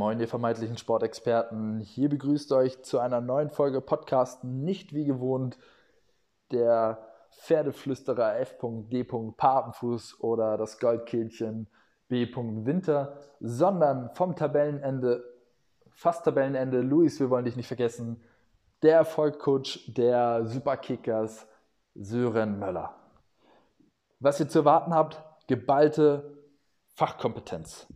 Moin, ihr vermeintlichen Sportexperten. Hier begrüßt euch zu einer neuen Folge Podcast, nicht wie gewohnt der Pferdeflüsterer F.D. Papenfuß oder das Goldkehlchen B. Winter, sondern vom Tabellenende, fast Tabellenende, Luis, wir wollen dich nicht vergessen, der Erfolgcoach der Superkickers, Sören Möller. Was ihr zu erwarten habt, geballte Fachkompetenz.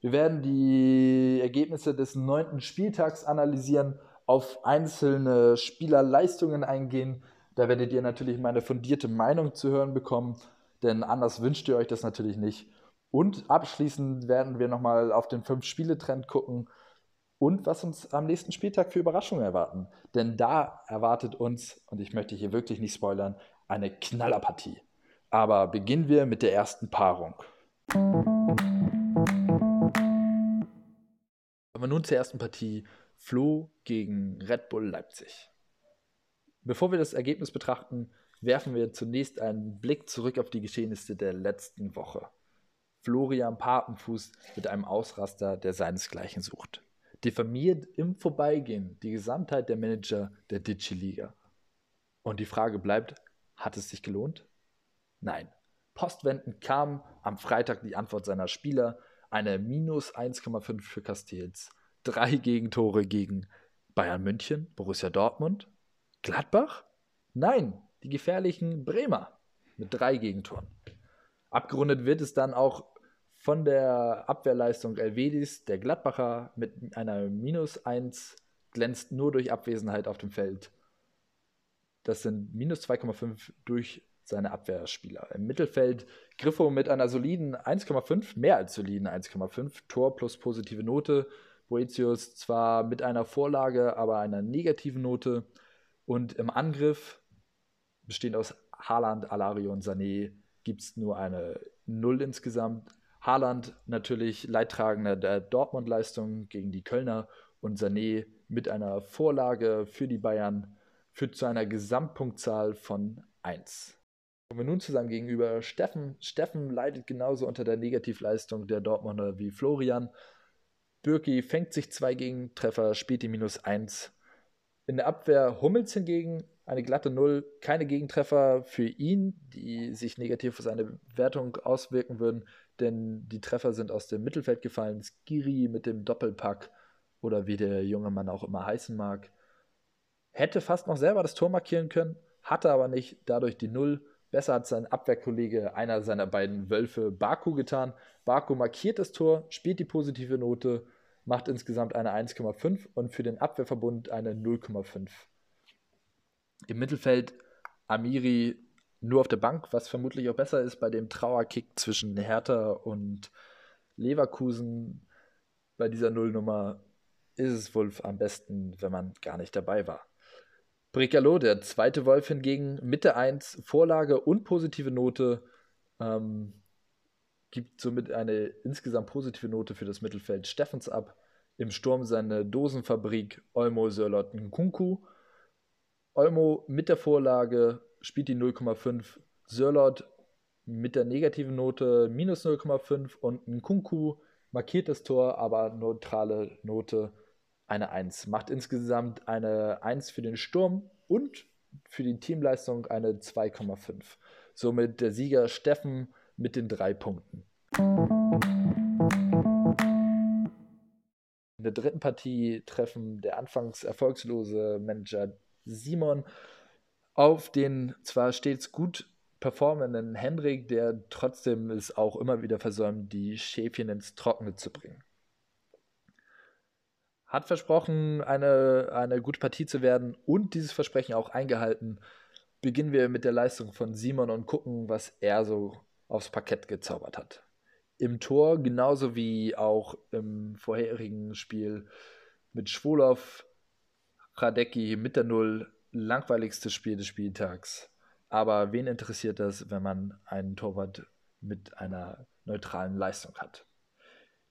Wir werden die Ergebnisse des neunten Spieltags analysieren, auf einzelne Spielerleistungen eingehen. Da werdet ihr natürlich meine fundierte Meinung zu hören bekommen, denn anders wünscht ihr euch das natürlich nicht. Und abschließend werden wir nochmal auf den Fünf-Spiele-Trend gucken und was uns am nächsten Spieltag für Überraschungen erwarten. Denn da erwartet uns, und ich möchte hier wirklich nicht spoilern, eine Knallerpartie. Aber beginnen wir mit der ersten Paarung. Aber nun zur ersten Partie. Flo gegen Red Bull Leipzig. Bevor wir das Ergebnis betrachten, werfen wir zunächst einen Blick zurück auf die Geschehnisse der letzten Woche. Florian Papenfuß mit einem Ausraster, der seinesgleichen sucht. Diffamiert im Vorbeigehen die Gesamtheit der Manager der Ditschi-Liga. Und die Frage bleibt, hat es sich gelohnt? Nein. Postwendend kam am Freitag die Antwort seiner Spieler, eine minus 1,5 für Castells, drei Gegentore gegen Bayern München, Borussia Dortmund, Gladbach? Nein, die gefährlichen Bremer mit drei Gegentoren. Abgerundet wird es dann auch von der Abwehrleistung Elvedis, der Gladbacher mit einer minus 1 glänzt nur durch Abwesenheit auf dem Feld. Das sind minus 2,5 durch seine Abwehrspieler. Im Mittelfeld Griffo mit einer soliden 1,5, mehr als soliden 1,5, Tor plus positive Note. Boetius zwar mit einer Vorlage, aber einer negativen Note. Und im Angriff, bestehend aus Haaland, Alario und Sané, gibt es nur eine Null insgesamt. Haaland natürlich Leidtragender der Dortmund-Leistung gegen die Kölner und Sané mit einer Vorlage für die Bayern führt zu einer Gesamtpunktzahl von 1. Kommen wir nun zu seinem Gegenüber Steffen. Steffen leidet genauso unter der Negativleistung der Dortmunder wie Florian. Birki fängt sich zwei Gegentreffer, spielt die minus 1. In der Abwehr Hummels hingegen eine glatte Null, keine Gegentreffer für ihn, die sich negativ auf seine Wertung auswirken würden, denn die Treffer sind aus dem Mittelfeld gefallen. Skiri mit dem Doppelpack oder wie der junge Mann auch immer heißen mag. Hätte fast noch selber das Tor markieren können, hatte aber nicht, dadurch die Null. Besser hat sein Abwehrkollege, einer seiner beiden Wölfe, Baku getan. Baku markiert das Tor, spielt die positive Note, macht insgesamt eine 1,5 und für den Abwehrverbund eine 0,5. Im Mittelfeld Amiri nur auf der Bank, was vermutlich auch besser ist bei dem Trauerkick zwischen Hertha und Leverkusen. Bei dieser Nullnummer ist es wohl am besten, wenn man gar nicht dabei war. Bricalo, der zweite Wolf hingegen, Mitte 1, Vorlage und positive Note, ähm, gibt somit eine insgesamt positive Note für das Mittelfeld Steffens ab. Im Sturm seine Dosenfabrik Olmo Sörlot Nkunku. Olmo mit der Vorlage spielt die 0,5. Sörlot mit der negativen Note minus 0,5 und Nkunku markiert das Tor, aber neutrale Note eine 1. Macht insgesamt eine 1 für den Sturm und für die Teamleistung eine 2,5. Somit der Sieger Steffen mit den drei Punkten. In der dritten Partie treffen der anfangs erfolgslose Manager Simon auf den zwar stets gut performenden Henrik, der trotzdem es auch immer wieder versäumt, die Schäfchen ins Trockene zu bringen hat versprochen, eine, eine gute Partie zu werden und dieses Versprechen auch eingehalten. Beginnen wir mit der Leistung von Simon und gucken, was er so aufs Parkett gezaubert hat. Im Tor, genauso wie auch im vorherigen Spiel mit Schwolow, Radecki mit der Null, langweiligstes Spiel des Spieltags. Aber wen interessiert das, wenn man einen Torwart mit einer neutralen Leistung hat?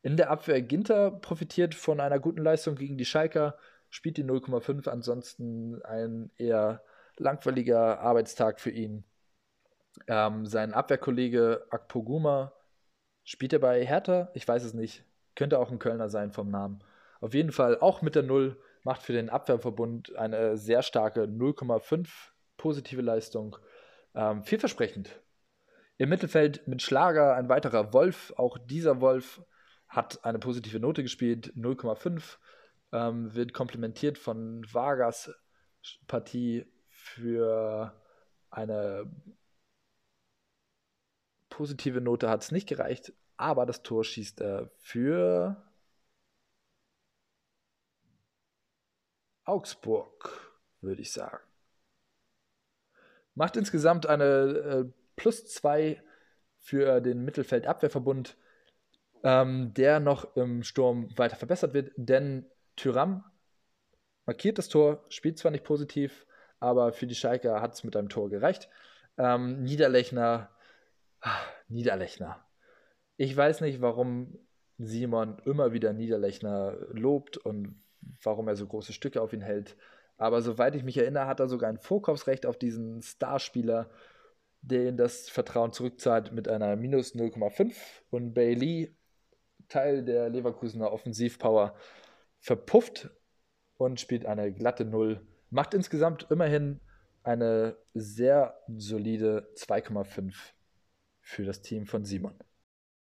In der Abwehr Ginter profitiert von einer guten Leistung gegen die Schalker, spielt die 0,5, ansonsten ein eher langweiliger Arbeitstag für ihn. Ähm, sein Abwehrkollege Akpoguma spielt er bei Hertha? Ich weiß es nicht. Könnte auch ein Kölner sein vom Namen. Auf jeden Fall auch mit der Null macht für den Abwehrverbund eine sehr starke 0,5 positive Leistung. Ähm, vielversprechend. Im Mittelfeld mit Schlager ein weiterer Wolf. Auch dieser Wolf hat eine positive Note gespielt, 0,5. Ähm, wird komplementiert von Vargas Partie für eine positive Note hat es nicht gereicht, aber das Tor schießt er für Augsburg, würde ich sagen. Macht insgesamt eine äh, plus 2 für den Mittelfeldabwehrverbund, ähm, der noch im Sturm weiter verbessert wird, denn Tyram markiert das Tor, spielt zwar nicht positiv, aber für die Schalker hat es mit einem Tor gereicht. Ähm, Niederlechner, ah, Niederlechner. Ich weiß nicht, warum Simon immer wieder Niederlechner lobt und warum er so große Stücke auf ihn hält. Aber soweit ich mich erinnere, hat er sogar ein Vorkaufsrecht auf diesen Starspieler, den das Vertrauen zurückzahlt mit einer minus 0,5. Und Bailey, Teil der Leverkusener Offensivpower, verpufft und spielt eine glatte Null. Macht insgesamt immerhin eine sehr solide 2,5 für das Team von Simon.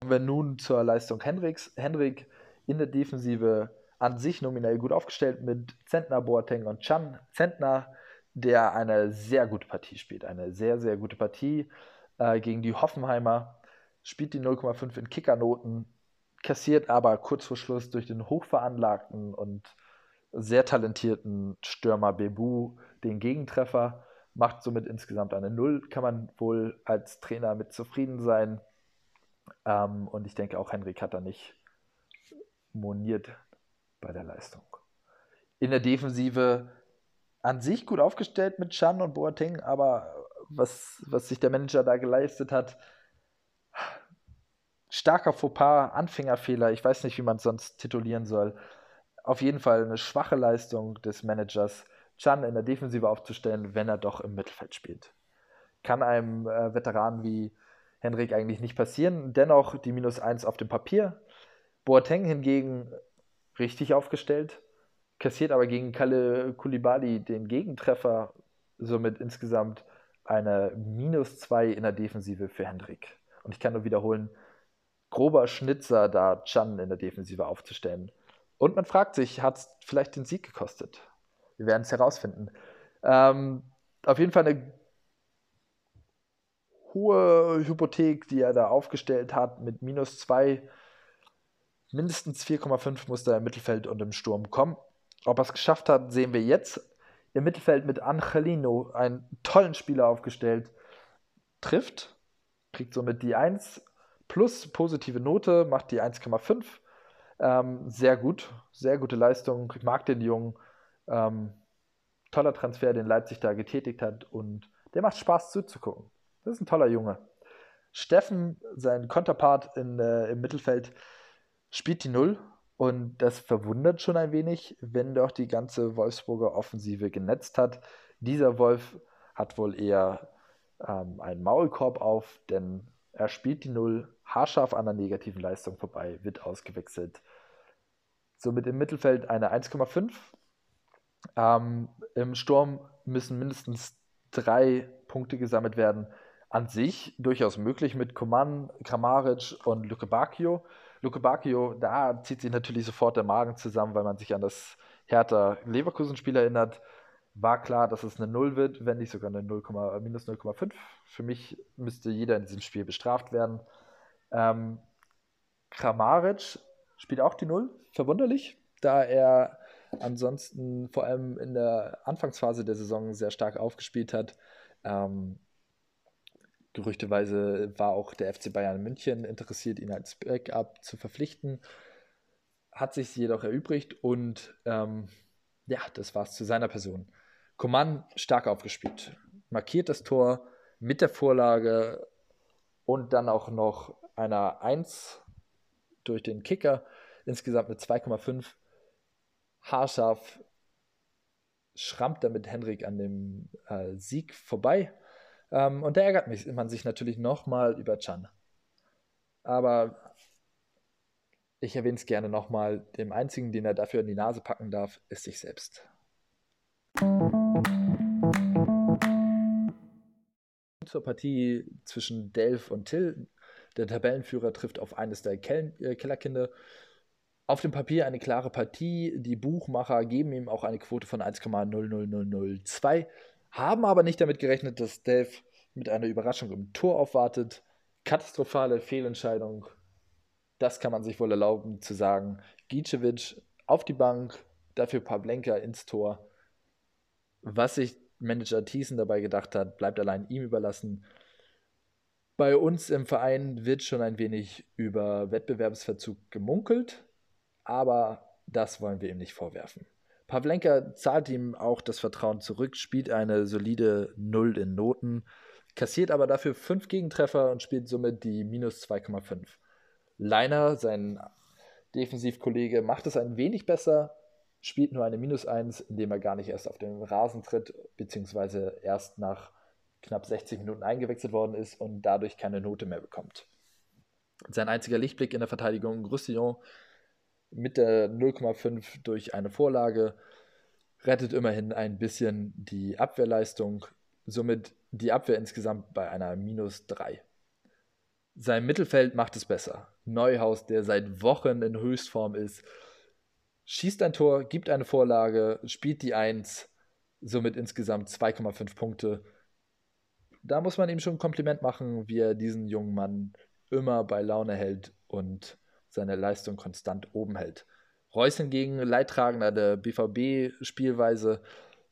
Kommen wir nun zur Leistung Henriks. Henrik in der Defensive an sich nominell gut aufgestellt mit Zentner, Boateng und Chan. Zentner, der eine sehr gute Partie spielt, eine sehr, sehr gute Partie äh, gegen die Hoffenheimer, spielt die 0,5 in Kickernoten, kassiert aber kurz vor Schluss durch den hochveranlagten und sehr talentierten Stürmer Bebu den Gegentreffer, macht somit insgesamt eine Null, kann man wohl als Trainer mit zufrieden sein. Ähm, und ich denke auch Henrik hat da nicht moniert bei der Leistung. In der Defensive an sich gut aufgestellt mit Chan und Boateng, aber was, was sich der Manager da geleistet hat, starker Fauxpas, Anfängerfehler, ich weiß nicht, wie man es sonst titulieren soll. Auf jeden Fall eine schwache Leistung des Managers, Chan in der Defensive aufzustellen, wenn er doch im Mittelfeld spielt. Kann einem äh, Veteran wie Henrik eigentlich nicht passieren. Dennoch die Minus 1 auf dem Papier. Boateng hingegen richtig aufgestellt, kassiert aber gegen Kalle Kulibali den Gegentreffer, somit insgesamt eine Minus 2 in der Defensive für Hendrik. Und ich kann nur wiederholen, grober Schnitzer, da Chan in der Defensive aufzustellen. Und man fragt sich, hat es vielleicht den Sieg gekostet? Wir werden es herausfinden. Ähm, auf jeden Fall eine hohe Hypothek, die er da aufgestellt hat, mit minus 2 mindestens 4,5 muss er im Mittelfeld und im Sturm kommen. Ob er es geschafft hat, sehen wir jetzt. Im Mittelfeld mit Angelino, einen tollen Spieler aufgestellt, trifft, kriegt somit die 1 plus positive Note, macht die 1,5. Ähm, sehr gut, sehr gute Leistung. Ich mag den Jungen. Ähm, toller Transfer, den Leipzig da getätigt hat und der macht Spaß zuzugucken. Das ist ein toller Junge. Steffen, sein Konterpart in, äh, im Mittelfeld, spielt die Null und das verwundert schon ein wenig, wenn doch die ganze Wolfsburger Offensive genetzt hat. Dieser Wolf hat wohl eher ähm, einen Maulkorb auf, denn er spielt die Null haarscharf an der negativen Leistung vorbei, wird ausgewechselt. Somit im Mittelfeld eine 1,5. Ähm, Im Sturm müssen mindestens drei Punkte gesammelt werden. An sich durchaus möglich mit Koman, Kramaric und Luke Bacchio. Luke Bacchio, da zieht sich natürlich sofort der Magen zusammen, weil man sich an das Hertha Leverkusen-Spiel erinnert. War klar, dass es eine 0 wird, wenn nicht sogar eine 0, minus 0,5. Für mich müsste jeder in diesem Spiel bestraft werden. Ähm, Kramaric spielt auch die 0, verwunderlich, da er ansonsten vor allem in der Anfangsphase der Saison sehr stark aufgespielt hat. Ähm, Gerüchteweise war auch der FC Bayern München interessiert, ihn als Backup zu verpflichten. Hat sich jedoch erübrigt und ähm, ja, das war es zu seiner Person. Coman stark aufgespielt, markiert das Tor mit der Vorlage und dann auch noch einer 1 durch den Kicker, insgesamt mit 2,5. Haarscharf schrammt damit Henrik an dem äh, Sieg vorbei. Ähm, und da ärgert man sich natürlich nochmal über Chan. Aber Ich erwähne es gerne nochmal. Dem einzigen, den er dafür in die Nase packen darf, ist sich selbst. Zur Partie zwischen Delph und Till. Der Tabellenführer trifft auf eines der Kel äh, Kellerkinder. Auf dem Papier eine klare Partie. Die Buchmacher geben ihm auch eine Quote von 1,00002, haben aber nicht damit gerechnet, dass Delph mit einer Überraschung im Tor aufwartet. Katastrophale Fehlentscheidung das kann man sich wohl erlauben zu sagen. Gicevic auf die Bank, dafür Pavlenka ins Tor. Was sich Manager Thiessen dabei gedacht hat, bleibt allein ihm überlassen. Bei uns im Verein wird schon ein wenig über Wettbewerbsverzug gemunkelt, aber das wollen wir ihm nicht vorwerfen. Pavlenka zahlt ihm auch das Vertrauen zurück, spielt eine solide Null in Noten, kassiert aber dafür fünf Gegentreffer und spielt somit die minus 2,5. Leiner, sein Defensivkollege, macht es ein wenig besser, spielt nur eine Minus 1, indem er gar nicht erst auf den Rasen tritt, beziehungsweise erst nach knapp 60 Minuten eingewechselt worden ist und dadurch keine Note mehr bekommt. Sein einziger Lichtblick in der Verteidigung, Roussillon, mit der 0,5 durch eine Vorlage, rettet immerhin ein bisschen die Abwehrleistung, somit die Abwehr insgesamt bei einer Minus 3. Sein Mittelfeld macht es besser. Neuhaus, der seit Wochen in Höchstform ist, schießt ein Tor, gibt eine Vorlage, spielt die 1, somit insgesamt 2,5 Punkte. Da muss man ihm schon ein Kompliment machen, wie er diesen jungen Mann immer bei Laune hält und seine Leistung konstant oben hält. Reus hingegen, Leidtragender der BVB-Spielweise,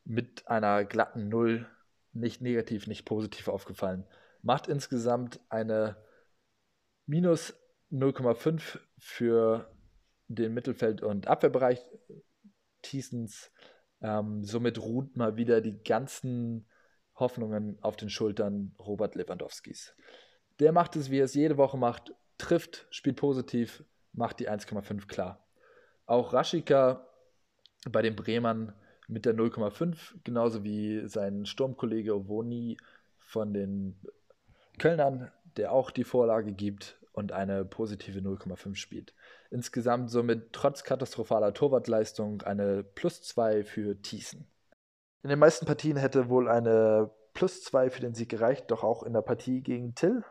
mit einer glatten Null, nicht negativ, nicht positiv aufgefallen, macht insgesamt eine minus 0,5 für den Mittelfeld- und Abwehrbereich Thiesens. Ähm, somit ruht mal wieder die ganzen Hoffnungen auf den Schultern Robert Lewandowskis. Der macht es, wie er es jede Woche macht, trifft, spielt positiv, macht die 1,5 klar. Auch Raschika bei den Bremern mit der 0,5, genauso wie sein Sturmkollege Ovoni von den Kölnern, der auch die Vorlage gibt, und eine positive 0,5 spielt. Insgesamt somit trotz katastrophaler Torwartleistung eine plus 2 für Thiessen. In den meisten Partien hätte wohl eine plus 2 für den Sieg gereicht, doch auch in der Partie gegen Till.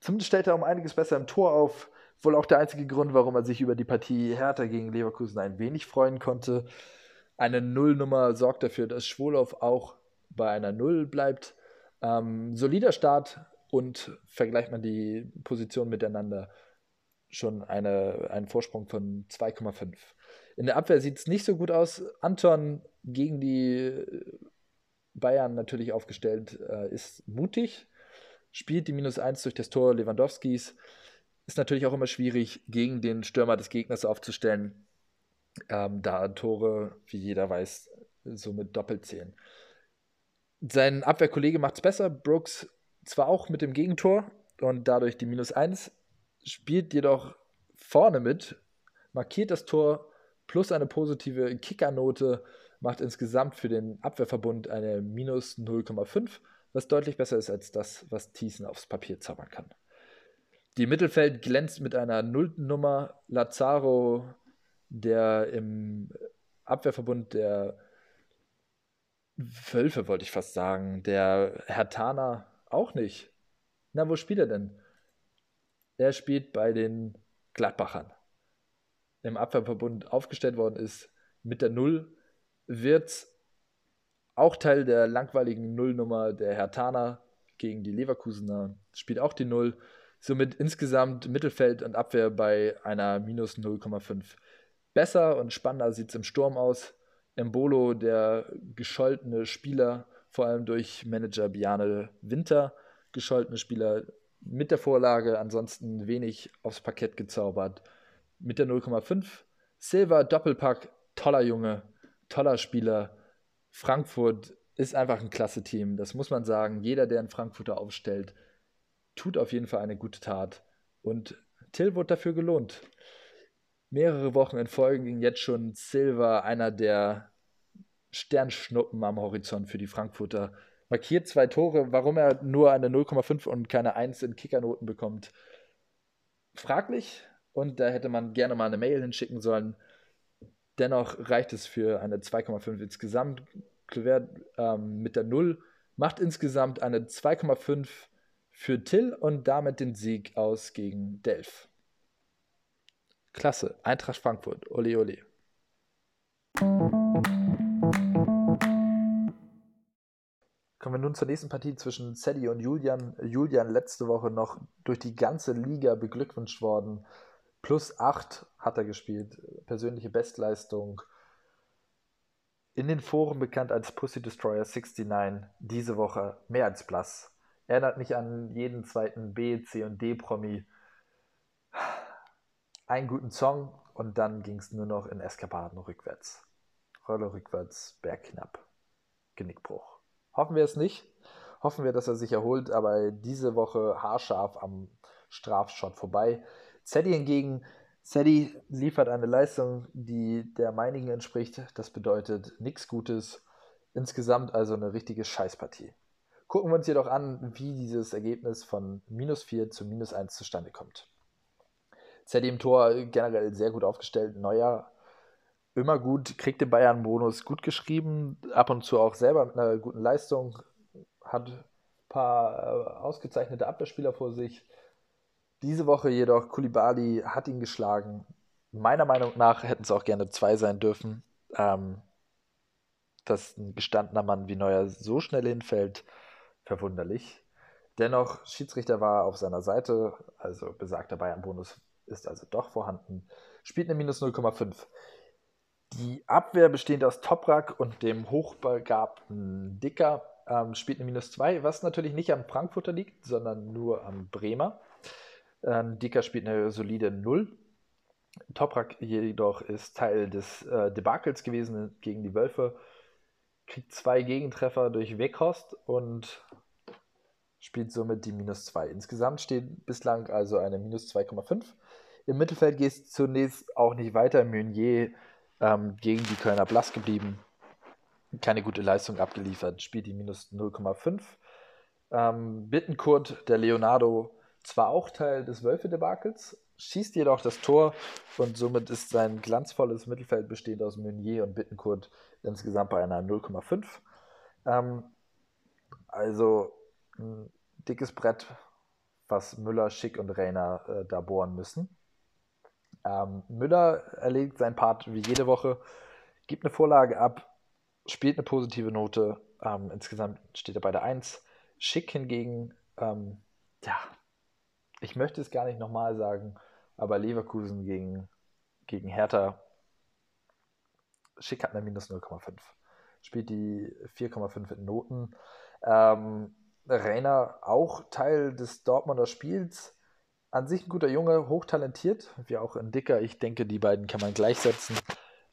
Zumindest stellt er um einiges besser im Tor auf. Wohl auch der einzige Grund, warum er sich über die Partie Hertha gegen Leverkusen ein wenig freuen konnte. Eine Nullnummer sorgt dafür, dass Schwolow auch bei einer Null bleibt. Ähm, solider Start und vergleicht man die Positionen miteinander, schon eine, einen Vorsprung von 2,5. In der Abwehr sieht es nicht so gut aus. Anton gegen die Bayern natürlich aufgestellt, äh, ist mutig, spielt die Minus 1 durch das Tor Lewandowskis. Ist natürlich auch immer schwierig, gegen den Stürmer des Gegners aufzustellen, ähm, da Tore, wie jeder weiß, somit doppelt zählen. Sein Abwehrkollege macht es besser. Brooks zwar auch mit dem Gegentor und dadurch die Minus 1, spielt jedoch vorne mit, markiert das Tor plus eine positive Kickernote, macht insgesamt für den Abwehrverbund eine Minus 0,5, was deutlich besser ist als das, was Thiessen aufs Papier zaubern kann. Die Mittelfeld glänzt mit einer nullten Nummer. Lazaro, der im Abwehrverbund der Wölfe, wollte ich fast sagen, der Hertaner auch nicht. Na, wo spielt er denn? Er spielt bei den Gladbachern. Im Abwehrverbund aufgestellt worden ist mit der Null, wird auch Teil der langweiligen Nullnummer der Hertaner gegen die Leverkusener, spielt auch die Null. Somit insgesamt Mittelfeld und Abwehr bei einer minus 0,5. Besser und spannender sieht es im Sturm aus. Embolo, der gescholtene Spieler, vor allem durch Manager Biane Winter gescholtene Spieler mit der Vorlage, ansonsten wenig aufs Parkett gezaubert. Mit der 0,5. Silva Doppelpack, toller Junge, toller Spieler. Frankfurt ist einfach ein klasse Team, das muss man sagen. Jeder, der einen Frankfurter aufstellt, tut auf jeden Fall eine gute Tat. Und Till wurde dafür gelohnt. Mehrere Wochen in Folge ging jetzt schon Silva, einer der Sternschnuppen am Horizont für die Frankfurter. Markiert zwei Tore, warum er nur eine 0,5 und keine 1 in Kickernoten bekommt. Fraglich, und da hätte man gerne mal eine Mail hinschicken sollen. Dennoch reicht es für eine 2,5 insgesamt. Kluivert ähm, mit der 0 macht insgesamt eine 2,5 für Till und damit den Sieg aus gegen Delf. Klasse, Eintracht Frankfurt, ole ole. Kommen wir nun zur nächsten Partie zwischen Sadie und Julian. Julian letzte Woche noch durch die ganze Liga beglückwünscht worden. Plus 8 hat er gespielt, persönliche Bestleistung. In den Foren bekannt als Pussy Destroyer 69, diese Woche mehr als blass. Erinnert mich an jeden zweiten B, C und D-Promi. Einen guten Song und dann ging es nur noch in Eskapaden rückwärts. Rolle rückwärts, bergknapp. Genickbruch. Hoffen wir es nicht. Hoffen wir, dass er sich erholt, aber diese Woche haarscharf am Strafschott vorbei. Zeddy hingegen, Zeddy liefert eine Leistung, die der meinigen entspricht. Das bedeutet nichts Gutes. Insgesamt also eine richtige Scheißpartie. Gucken wir uns jedoch an, wie dieses Ergebnis von minus 4 zu minus 1 zustande kommt. Zeddy im Tor generell sehr gut aufgestellt. Neuer immer gut, kriegt den Bayern-Bonus gut geschrieben, ab und zu auch selber mit einer guten Leistung, hat ein paar äh, ausgezeichnete Abwehrspieler vor sich. Diese Woche jedoch, Kulibali hat ihn geschlagen. Meiner Meinung nach hätten es auch gerne zwei sein dürfen. Ähm, dass ein gestandener Mann wie Neuer so schnell hinfällt, verwunderlich. Dennoch, Schiedsrichter war auf seiner Seite, also besagter Bayern-Bonus ist also doch vorhanden, spielt eine minus 0,5. Die Abwehr bestehend aus Toprak und dem hochbegabten Dicker ähm, spielt eine minus 2, was natürlich nicht am Frankfurter liegt, sondern nur am Bremer. Ähm, Dicker spielt eine solide 0. Toprak jedoch ist Teil des äh, Debakels gewesen gegen die Wölfe kriegt zwei Gegentreffer durch Weghorst und spielt somit die minus 2. Insgesamt steht bislang also eine minus 2,5. Im Mittelfeld geht es zunächst auch nicht weiter. Meunier ähm, gegen die Kölner blass geblieben. Keine gute Leistung abgeliefert, spielt die minus 0,5. Ähm, Bittenkurt, der Leonardo, zwar auch Teil des Wölfe-Debakels, schießt jedoch das Tor und somit ist sein glanzvolles Mittelfeld bestehend aus Meunier und Bittenkurt insgesamt bei einer 0,5. Ähm, also ein dickes Brett, was Müller, Schick und Reiner äh, da bohren müssen. Ähm, Müller erledigt seinen Part wie jede Woche, gibt eine Vorlage ab, spielt eine positive Note. Ähm, insgesamt steht er bei der 1. Schick hingegen, ähm, ja, ich möchte es gar nicht nochmal sagen, aber Leverkusen gegen, gegen Hertha, Schick hat eine minus 0,5. Spielt die 4,5 in Noten. Ähm, Rainer auch Teil des Dortmunder Spiels. An sich ein guter Junge, hochtalentiert, wie auch ein Dicker. Ich denke, die beiden kann man gleichsetzen.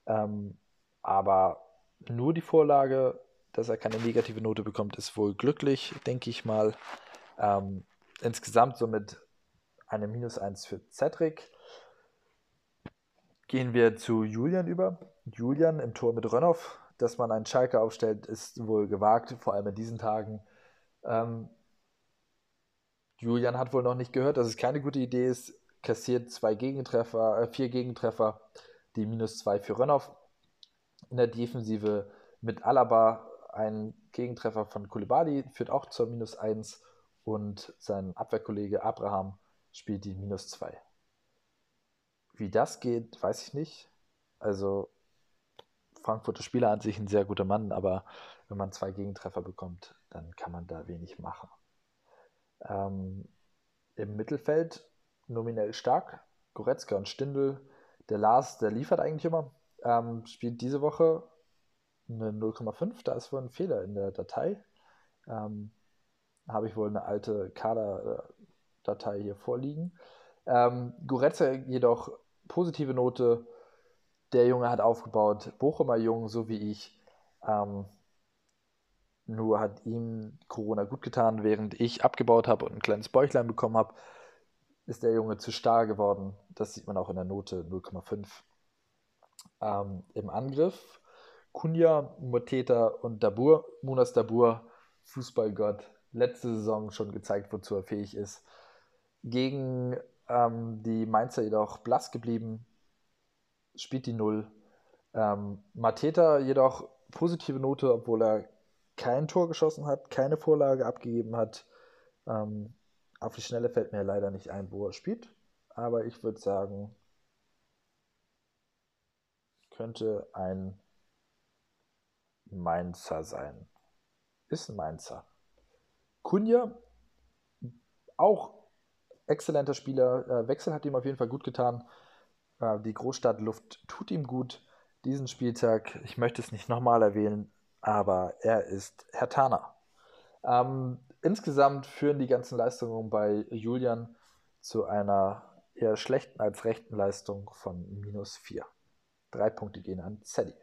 Ähm, aber nur die Vorlage, dass er keine negative Note bekommt, ist wohl glücklich, denke ich mal. Ähm, insgesamt somit eine Minus 1 für Cedric. Gehen wir zu Julian über. Julian im Tor mit Rönnoff. Dass man einen Schalke aufstellt, ist wohl gewagt, vor allem in diesen Tagen. Ähm, Julian hat wohl noch nicht gehört, dass es keine gute Idee ist. Kassiert zwei Gegentreffer, äh, vier Gegentreffer, die minus zwei für Rönnoff. In der Defensive mit Alaba ein Gegentreffer von Kulibali führt auch zur minus 1 und sein Abwehrkollege Abraham spielt die minus 2. Wie das geht, weiß ich nicht. Also Frankfurter Spieler an sich ein sehr guter Mann, aber wenn man zwei Gegentreffer bekommt, dann kann man da wenig machen. Ähm, Im Mittelfeld nominell stark, Goretzka und Stindl. Der Lars, der liefert eigentlich immer, ähm, spielt diese Woche eine 0,5. Da ist wohl ein Fehler in der Datei. Ähm, habe ich wohl eine alte Kader, Datei hier vorliegen. Ähm, Goretzka jedoch positive Note. Der Junge hat aufgebaut, Bochumer Jung, so wie ich. Ähm, nur hat ihm Corona gut getan, während ich abgebaut habe und ein kleines Bäuchlein bekommen habe, ist der Junge zu starr geworden. Das sieht man auch in der Note 0,5. Ähm, Im Angriff Kunja, Moteta und Dabur, Munas Dabur, Fußballgott, letzte Saison schon gezeigt, wozu er fähig ist gegen Ähm, die Mainzer jedoch blass geblieben, spielt die Null. Ähm, Mateta jedoch positive Note, obwohl er kein Tor geschossen hat, keine Vorlage abgegeben hat. Ähm, auf die Schnelle fällt mir leider nicht ein, wo er spielt. Aber ich würde sagen, könnte ein Mainzer sein. Ist ein Mainzer. Kunja, auch exzellenter Spieler. Äh, Wechsel hat ihm auf jeden Fall gut getan. Äh, die Großstadtluft tut ihm gut. Diesen Spieltag, ich möchte es nicht nochmal erwähnen, aber er ist Herr Tana. Ähm, insgesamt führen die ganzen Leistungen bei Julian zu einer eher schlechten als rechten Leistung von minus 4. Drei Punkte gehen an Sally.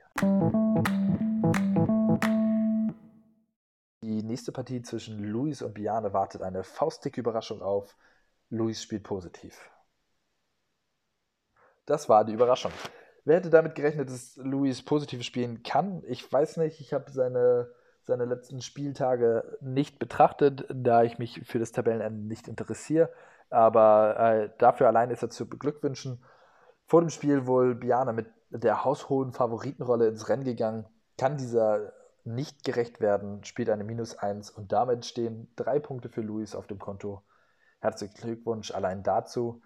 Die nächste Partie zwischen Luis und Biane wartet eine faustdicke Überraschung auf. Luis spielt positiv. Das war die Überraschung. Wer hätte damit gerechnet, dass Luis positiv spielen kann? Ich weiß nicht. Ich habe seine, seine letzten Spieltage nicht betrachtet, da ich mich für das Tabellenende nicht interessiere. Aber äh, dafür allein ist er zu beglückwünschen. Vor dem Spiel wohl Biane mit der haushohen Favoritenrolle ins Rennen gegangen. Kann dieser nicht gerecht werden, spielt eine Minus 1 und damit stehen drei Punkte für Luis auf dem Konto. Herzlichen Glückwunsch allein dazu.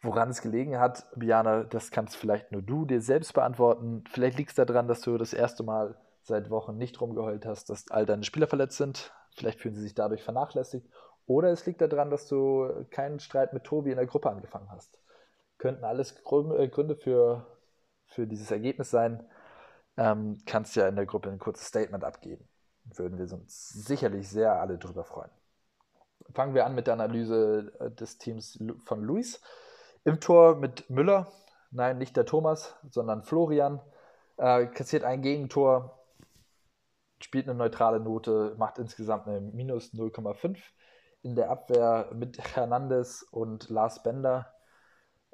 Woran es gelegen hat, Biana, das kannst vielleicht nur du dir selbst beantworten. Vielleicht liegt es daran, dass du das erste Mal seit Wochen nicht rumgeheult hast, dass all deine Spieler verletzt sind. Vielleicht fühlen sie sich dadurch vernachlässigt. Oder es liegt daran, dass du keinen Streit mit Tobi in der Gruppe angefangen hast. Könnten alles äh, Gründe für, für dieses Ergebnis sein. Ähm, kannst ja in der Gruppe ein kurzes Statement abgeben. Würden wir uns sicherlich sehr alle drüber freuen. Fangen wir an mit der Analyse äh, des Teams von Luis. Im Tor mit Müller, nein, nicht der Thomas, sondern Florian, äh, kassiert ein Gegentor, spielt eine neutrale Note, macht insgesamt eine minus 0,5. In der Abwehr mit Hernandez und Lars Bender.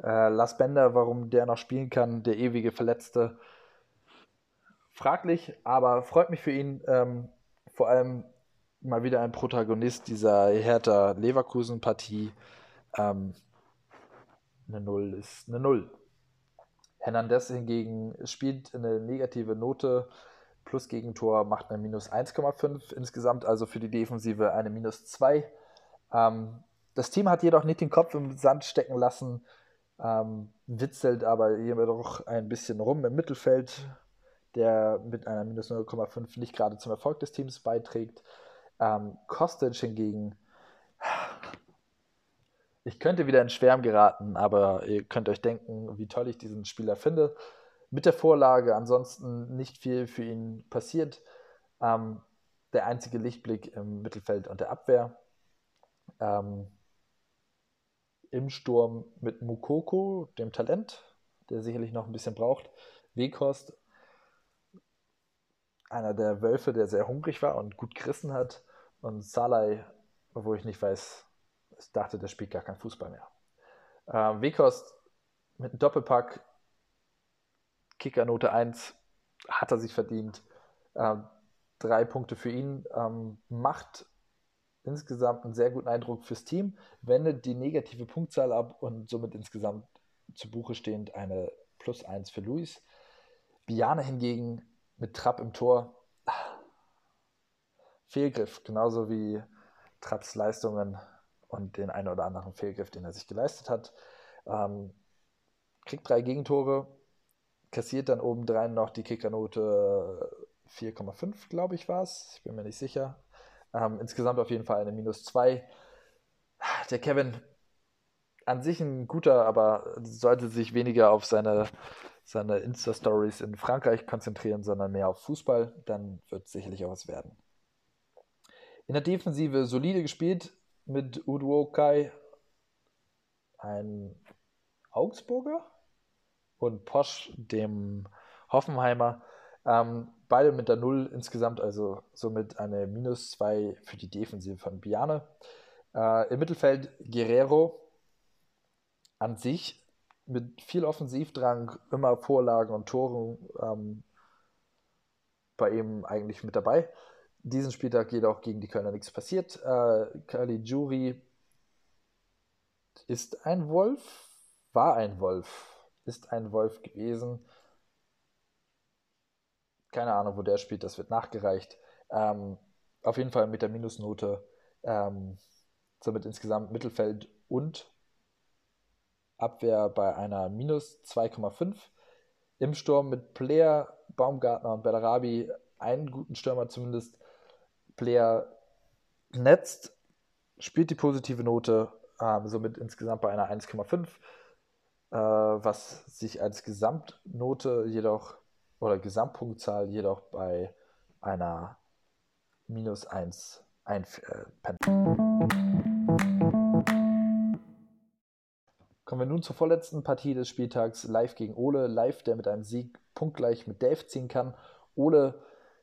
Äh, Lars Bender, warum der noch spielen kann, der ewige Verletzte, fraglich, aber freut mich für ihn. Ähm, vor allem mal wieder ein Protagonist dieser Hertha Leverkusen-Partie. Ähm, eine Null ist eine Null. Hernandez hingegen spielt eine negative Note plus Gegentor, macht eine minus 1,5 insgesamt, also für die Defensive eine minus 2. Ähm, das Team hat jedoch nicht den Kopf im Sand stecken lassen, ähm, witzelt aber jedoch ein bisschen rum im Mittelfeld, der mit einer minus 0,5 nicht gerade zum Erfolg des Teams beiträgt. Ähm, Kostic hingegen ich könnte wieder in Schwärm geraten, aber ihr könnt euch denken, wie toll ich diesen Spieler finde. Mit der Vorlage ansonsten nicht viel für ihn passiert. Ähm, der einzige Lichtblick im Mittelfeld und der Abwehr. Ähm, Im Sturm mit Mukoko, dem Talent, der sicherlich noch ein bisschen braucht. Wekost, einer der Wölfe, der sehr hungrig war und gut gerissen hat. Und Salai, wo ich nicht weiß, dachte, der spielt gar kein Fußball mehr. Ähm, Wekost mit einem Doppelpack, Kickernote 1, hat er sich verdient. Ähm, drei Punkte für ihn. Ähm, macht insgesamt einen sehr guten Eindruck fürs Team, wendet die negative Punktzahl ab und somit insgesamt zu Buche stehend eine Plus 1 für Luis. Biane hingegen mit Trapp im Tor. Fehlgriff, genauso wie Trapps Leistungen und den einen oder anderen Fehlgriff, den er sich geleistet hat. Ähm, kriegt drei Gegentore, kassiert dann obendrein noch die Kickernote 4,5, glaube ich, war es. Ich bin mir nicht sicher. Ähm, insgesamt auf jeden Fall eine minus 2. Der Kevin an sich ein guter, aber sollte sich weniger auf seine, seine Insta-Stories in Frankreich konzentrieren, sondern mehr auf Fußball. Dann wird sicherlich auch was werden. In der Defensive solide gespielt, mit Udo Kai ein Augsburger und Posch, dem Hoffenheimer. Ähm, beide mit der Null insgesamt, also somit eine Minus 2 für die Defensive von Biane. Äh, Im Mittelfeld Guerrero an sich mit viel Offensivdrang, immer Vorlagen und Toren ähm, bei ihm eigentlich mit dabei. Diesen Spieltag jedoch gegen die Kölner nichts passiert. Äh, Caligiuri ist ein Wolf, war ein Wolf, ist ein Wolf gewesen. Keine Ahnung, wo der spielt, das wird nachgereicht. Ähm, auf jeden Fall mit der Minusnote, ähm, somit insgesamt Mittelfeld und Abwehr bei einer minus 2,5. Im Sturm mit Player, Baumgartner und Bellarabi einen guten Stürmer zumindest. Player netzt, spielt die positive Note, ähm, somit insgesamt bei einer 1,5, äh, was sich als Gesamtnote jedoch oder Gesamtpunktzahl jedoch bei einer minus 1 einpennt. Kommen wir nun zur vorletzten Partie des Spieltags. Live gegen Ole. Live, der mit einem Sieg punktgleich mit Dave ziehen kann. Ole,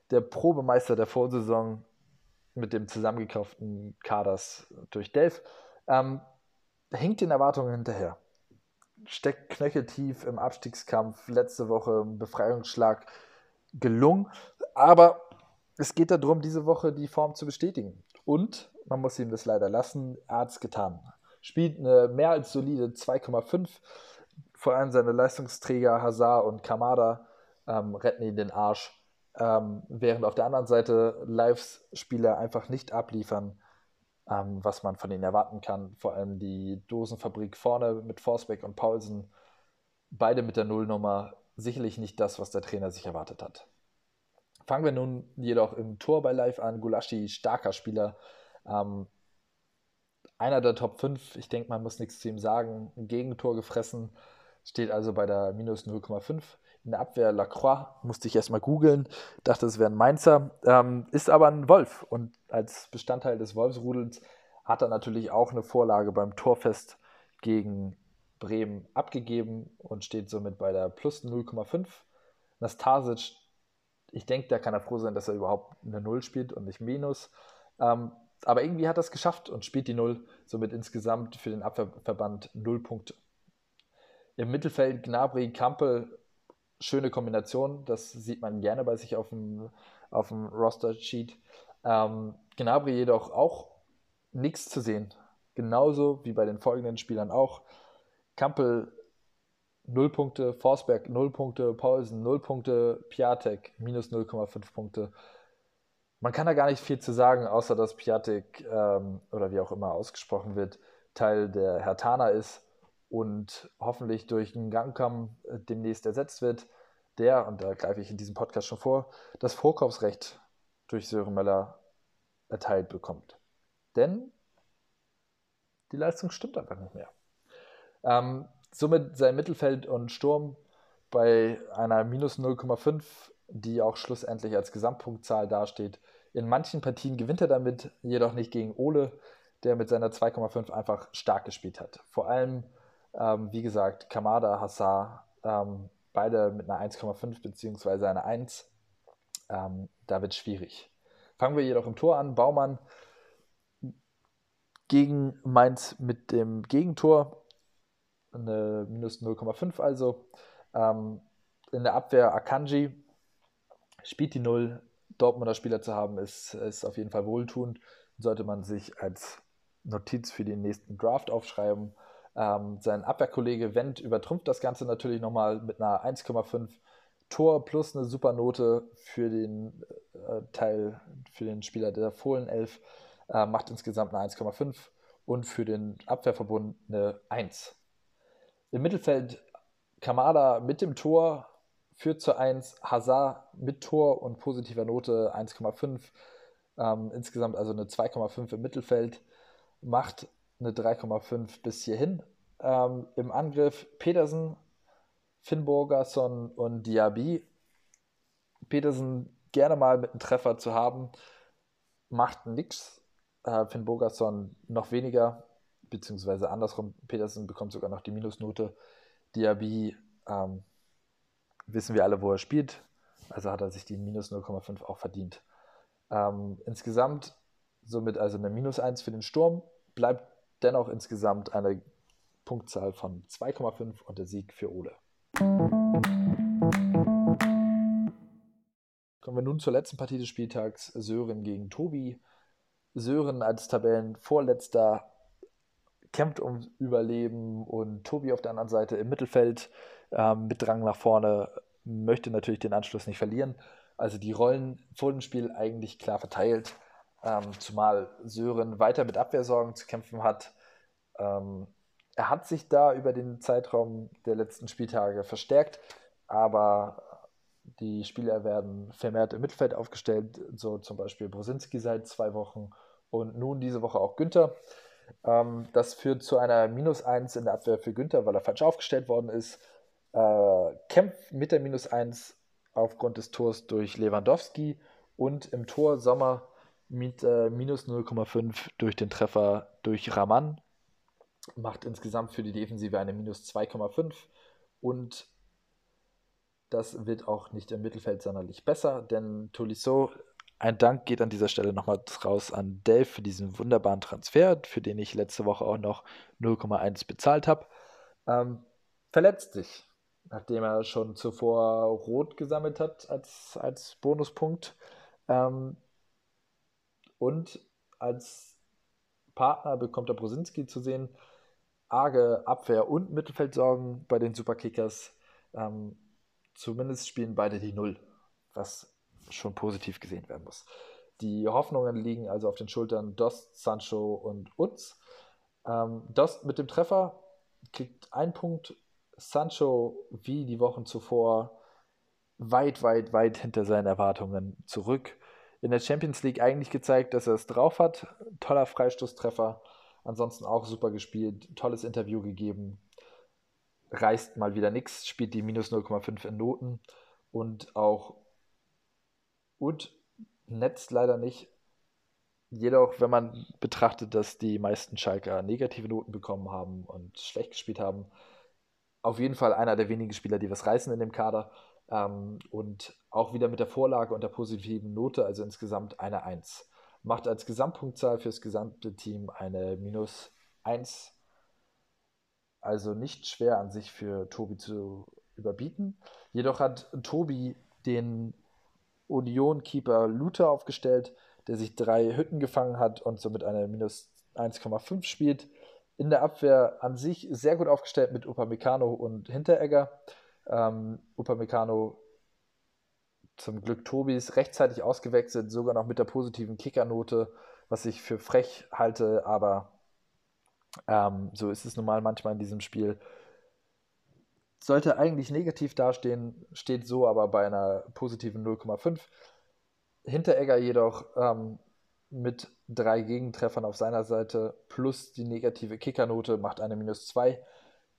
der Probemeister der Vorsaison mit dem zusammengekauften Kaders durch Dave, ähm, hinkt den Erwartungen hinterher. Steckt knöcheltief im Abstiegskampf. Letzte Woche ein Befreiungsschlag gelungen. Aber es geht darum, diese Woche die Form zu bestätigen. Und man muss ihm das leider lassen, er hat es getan spielt eine mehr als solide 2,5. Vor allem seine Leistungsträger Hazard und Kamada ähm, retten ihn den Arsch. Ähm, während auf der anderen Seite Lives-Spieler einfach nicht abliefern, ähm, was man von ihnen erwarten kann. Vor allem die Dosenfabrik vorne mit Forsbeck und Paulsen, beide mit der Nullnummer, sicherlich nicht das, was der Trainer sich erwartet hat. Fangen wir nun jedoch im Tor bei Live an. Gulaschi, starker Spieler, ähm, einer der Top 5. Ich denke, man muss nichts zu ihm sagen. Gegentor gefressen, steht also bei der minus 0,5. In der Abwehr Lacroix, musste ich erstmal googeln, dachte, es wäre ein Mainzer, ähm, ist aber ein Wolf. Und als Bestandteil des Wolfsrudels hat er natürlich auch eine Vorlage beim Torfest gegen Bremen abgegeben und steht somit bei der plus 0,5. Nastasic, ich denke, da kann er froh sein, dass er überhaupt eine Null spielt und nicht Minus. Ähm, aber irgendwie hat er es geschafft und spielt die Null, somit insgesamt für den Abwehrverband null Punkte. Im Mittelfeld Gnabry, Kampel, schöne Kombination, das sieht man gerne bei sich auf dem, auf dem Roster-Sheet. Ähm, Gnabry jedoch auch nichts zu sehen, genauso wie bei den folgenden Spielern auch. Kampel 0 Punkte, Forsberg 0 Punkte, Paulsen 0 Punkte, Piatek minus 0,5 Punkte. Man kann da gar nicht viel zu sagen, außer dass Piatek ähm, oder wie auch immer ausgesprochen wird, Teil der Hertana ist und hoffentlich durch einen Gangkamm äh, demnächst ersetzt wird, der, und da greife ich in diesem Podcast schon vor, das Vorkaufsrecht durch Sören Möller erteilt bekommt. Denn die Leistung stimmt einfach nicht mehr. Ähm, somit sein Mittelfeld und Sturm bei einer minus 0,5 die auch schlussendlich als Gesamtpunktzahl dasteht. In manchen Partien gewinnt er damit, jedoch nicht gegen Ole, der mit seiner 2,5 einfach stark gespielt hat. Vor allem, ähm, wie gesagt, Kamada, Hassar, ähm, beide mit einer 1,5 bzw. einer 1. Ähm, da wird es schwierig. Fangen wir jedoch im Tor an. Baumann gegen Mainz mit dem Gegentor, eine minus 0,5 also. Ähm, in der Abwehr Akanji spielt die Null. Dortmunder Spieler zu haben, ist, ist auf jeden Fall wohltuend. Sollte man sich als Notiz für den nächsten Draft aufschreiben. Ähm, sein Abwehrkollege Wendt übertrumpft das Ganze natürlich nochmal mit einer 1,5 Tor plus eine super Note für den äh, Teil, für den Spieler der Fohlenelf. Äh, macht insgesamt eine 1,5 und für den Abwehrverbund eine 1. Im Mittelfeld Kamada mit dem Tor führt zu 1, Hazard mit Tor und positiver Note 1,5. Ähm, insgesamt also eine 2,5 im Mittelfeld, macht eine 3,5 bis hierhin. Ähm, Im Angriff Petersen, Finnburgerson und Diaby. Petersen gerne mal mit einem Treffer zu haben, macht nichts. Äh, Finn Bogerson noch weniger, beziehungsweise andersrum, Petersen bekommt sogar noch die Minusnote. Diaby ähm, wissen wir alle, wo er spielt. Also hat er sich die minus 0,5 auch verdient. Ähm, insgesamt somit also eine minus 1 für den Sturm, bleibt dennoch insgesamt eine Punktzahl von 2,5 und der Sieg für Ole. Kommen wir nun zur letzten Partie des Spieltags, Sören gegen Tobi. Sören als Tabellenvorletzter kämpft ums Überleben und Tobi auf der anderen Seite im Mittelfeld ähm, mit Drang nach vorne möchte natürlich den Anschluss nicht verlieren. Also die Rollen vor dem Spiel eigentlich klar verteilt, ähm, zumal Sören weiter mit Abwehrsorgen zu kämpfen hat. Ähm, er hat sich da über den Zeitraum der letzten Spieltage verstärkt, aber die Spieler werden vermehrt im Mittelfeld aufgestellt, so zum Beispiel Brosinski seit zwei Wochen und nun diese Woche auch Günther. Ähm, das führt zu einer Minus 1 in der Abwehr für Günther, weil er falsch aufgestellt worden ist. Äh, kämpft mit der Minus 1 aufgrund des Tors durch Lewandowski und im Tor Sommer mit äh, minus 0,5 durch den Treffer durch Raman. Macht insgesamt für die Defensive eine minus 2,5 und das wird auch nicht im Mittelfeld sonderlich besser, denn Tolisso, ein Dank geht an dieser Stelle nochmal raus an Dave für diesen wunderbaren Transfer, für den ich letzte Woche auch noch 0,1 bezahlt habe. Ähm, verletzt sich, nachdem er schon zuvor Rot gesammelt hat als, als Bonuspunkt. Ähm, und als Partner bekommt er Brosinski zu sehen. Arge Abwehr- und Mittelfeldsorgen bei den Superkickers. Ähm, zumindest spielen beide die Null, was schon positiv gesehen werden muss. Die Hoffnungen liegen also auf den Schultern Dost, Sancho und Utz. Ähm, Dost mit dem Treffer kriegt einen Punkt. Sancho, wie die Wochen zuvor, weit, weit, weit hinter seinen Erwartungen zurück in der Champions League eigentlich gezeigt, dass er es drauf hat. Toller Freistoßtreffer. Ansonsten auch super gespielt. Tolles Interview gegeben. Reißt mal wieder nichts. Spielt die minus 0,5 in Noten. Und auch und netzt leider nicht. Jedoch, wenn man betrachtet, dass die meisten Schalker negative Noten bekommen haben und schlecht gespielt haben, auf jeden Fall einer der wenigen Spieler, die was reißen in dem Kader. Ähm, und auch wieder mit der Vorlage und der positiven Note, also insgesamt eine 1. Macht als Gesamtpunktzahl fürs gesamte Team eine minus 1. Also nicht schwer an sich für Tobi zu überbieten. Jedoch hat Tobi den Union-Keeper Luther aufgestellt, der sich drei Hütten gefangen hat und somit eine minus 1,5 spielt. In der Abwehr an sich sehr gut aufgestellt mit Upamecano und Hinteregger. Ähm, Upamecano zum Glück Tobis rechtzeitig ausgewechselt, sogar noch mit der positiven Kickernote, was ich für frech halte, aber ähm, so ist es normal manchmal in diesem Spiel. Sollte eigentlich negativ dastehen, steht so aber bei einer positiven 0,5. Hinteregger jedoch ähm, mit drei Gegentreffern auf seiner Seite plus die negative Kickernote macht eine minus 2.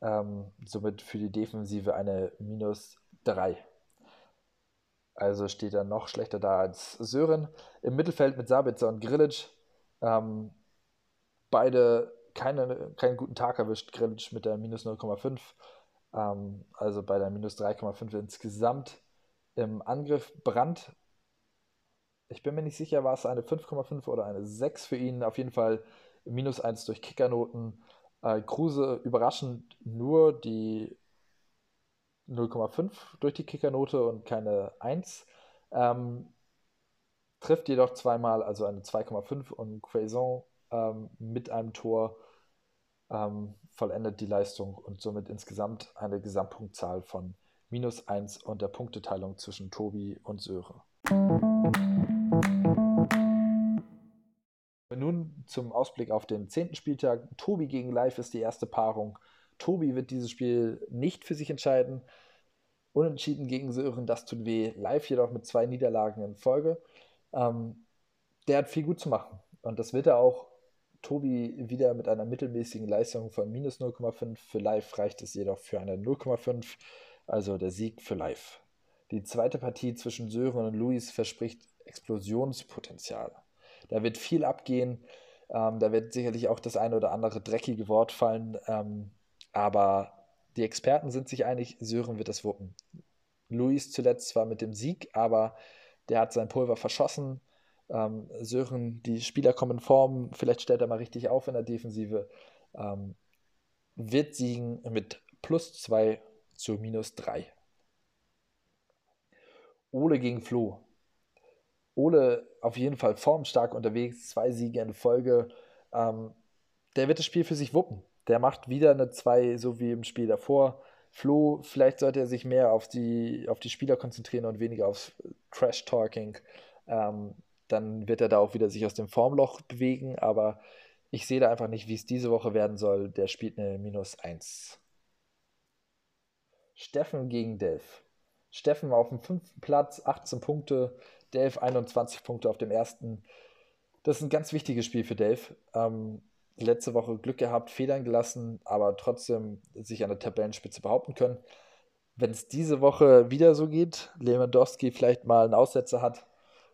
Ähm, somit für die Defensive eine minus 3. Also steht er noch schlechter da als Sören. Im Mittelfeld mit Sabitzer und Grilic. Ähm, beide keine, keinen guten Tag erwischt. Grilic mit der minus 0,5. Ähm, also bei der minus 3,5 insgesamt. Im Angriff Brand. Ich bin mir nicht sicher, war es eine 5,5 oder eine 6 für ihn. Auf jeden Fall minus 1 durch Kickernoten. Äh, Kruse überraschend nur die 0,5 durch die Kickernote und keine 1. Ähm, trifft jedoch zweimal, also eine 2,5 und Quaison ähm, mit einem Tor ähm, vollendet die Leistung und somit insgesamt eine Gesamtpunktzahl von minus 1 und der Punkteteilung zwischen Tobi und Söre. Nun zum Ausblick auf den 10. Spieltag. Tobi gegen Live ist die erste Paarung. Tobi wird dieses Spiel nicht für sich entscheiden. Unentschieden gegen Sören, das tut weh. Live jedoch mit zwei Niederlagen in Folge. Ähm, der hat viel gut zu machen. Und das wird er auch. Tobi wieder mit einer mittelmäßigen Leistung von minus 0,5. Für Live reicht es jedoch für eine 0,5. Also der Sieg für Live. Die zweite Partie zwischen Sören und Luis verspricht Explosionspotenzial. Da wird viel abgehen. Ähm, da wird sicherlich auch das eine oder andere dreckige Wort fallen. Ähm, aber die Experten sind sich einig, Sören wird es wuppen. Luis zuletzt zwar mit dem Sieg, aber der hat sein Pulver verschossen. Ähm, Sören, die Spieler kommen in Form, vielleicht stellt er mal richtig auf in der Defensive. Ähm, wird siegen mit plus 2 zu minus 3. Ole gegen Flo. Ole auf jeden Fall formstark unterwegs, zwei Siege in Folge. Ähm, der wird das Spiel für sich wuppen. der macht wieder eine 2, so wie im Spiel davor. Flo, vielleicht sollte er sich mehr auf die, auf die Spieler konzentrieren und weniger aufs Trash-Talking. Ähm, dann wird er da auch wieder sich aus dem Formloch bewegen, aber ich sehe da einfach nicht, wie es diese Woche werden soll. Der spielt eine Minus 1. Steffen gegen Delf. Steffen auf dem fünften Platz, 18 Punkte, Delf 21 Punkte auf dem ersten. Das ist ein ganz wichtiges Spiel für Delf. Ähm, letzte Woche Glück gehabt, Federn gelassen, aber trotzdem sich an der Tabellenspitze behaupten können. Wenn es diese Woche wieder so geht, Lewandowski vielleicht mal einen Aussetzer hat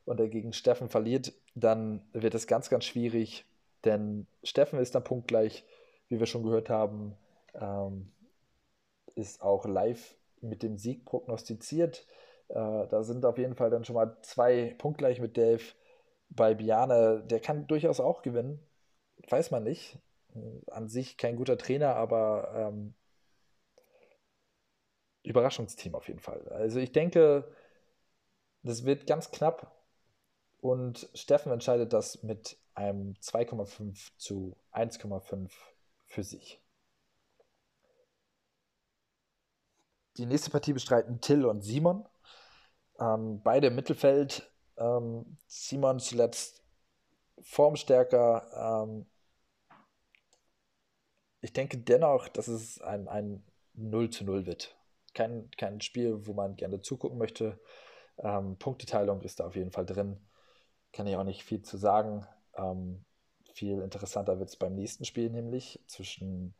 und er gegen Steffen verliert, dann wird es ganz, ganz schwierig, denn Steffen ist dann punktgleich, wie wir schon gehört haben, ähm, ist auch live mit dem Sieg prognostiziert. Äh, da sind auf jeden Fall dann schon mal zwei punktgleich mit Dave. Bei Biane, der kann durchaus auch gewinnen weiß man nicht. An sich kein guter Trainer, aber ähm, Überraschungsteam auf jeden Fall. Also ich denke, das wird ganz knapp und Steffen entscheidet das mit einem 2,5 zu 1,5 für sich. Die nächste Partie bestreiten Till und Simon. Ähm, beide im Mittelfeld. Ähm, Simon zuletzt formstärker. Ähm, ich denke dennoch, dass es ein, ein 0 zu 0 wird. Kein, kein Spiel, wo man gerne zugucken möchte. Ähm, Punkteteilung ist da auf jeden Fall drin. Kann ich auch nicht viel zu sagen. Ähm, viel interessanter wird es beim nächsten Spiel, nämlich zwischen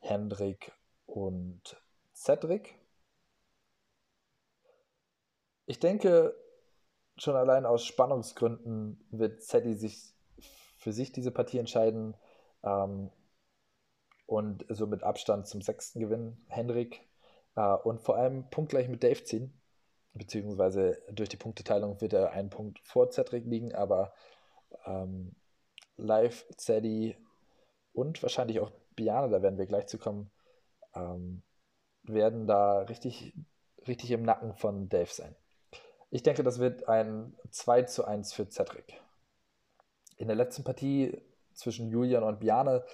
Hendrik und Cedric. Ich denke, schon allein aus Spannungsgründen wird Zeddy sich für sich diese Partie entscheiden. Ähm, und so mit Abstand zum sechsten Gewinn Henrik äh, und vor allem punktgleich mit Dave ziehen. Beziehungsweise durch die Punkteteilung wird er einen Punkt vor Cedric liegen, aber ähm, Live, Zeddy und wahrscheinlich auch Biane, da werden wir gleich zu kommen, ähm, werden da richtig, richtig im Nacken von Dave sein. Ich denke, das wird ein 2 zu 1 für Cedric. In der letzten Partie zwischen Julian und Biane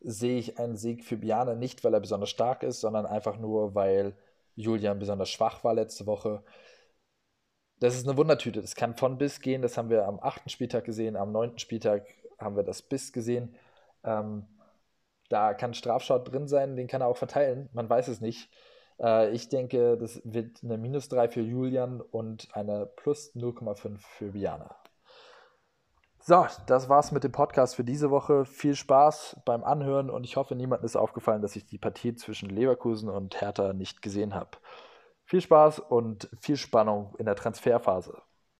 sehe ich einen Sieg für Biane nicht, weil er besonders stark ist, sondern einfach nur, weil Julian besonders schwach war letzte Woche. Das ist eine Wundertüte. Das kann von bis gehen. Das haben wir am achten Spieltag gesehen. Am neunten Spieltag haben wir das bis gesehen. Ähm, da kann Strafschott drin sein, den kann er auch verteilen. Man weiß es nicht. Äh, ich denke, das wird eine minus 3 für Julian und eine plus 0,5 für Biane. So, das war's mit dem Podcast für diese Woche. Viel Spaß beim Anhören und ich hoffe, niemandem ist aufgefallen, dass ich die Partie zwischen Leverkusen und Hertha nicht gesehen habe. Viel Spaß und viel Spannung in der Transferphase.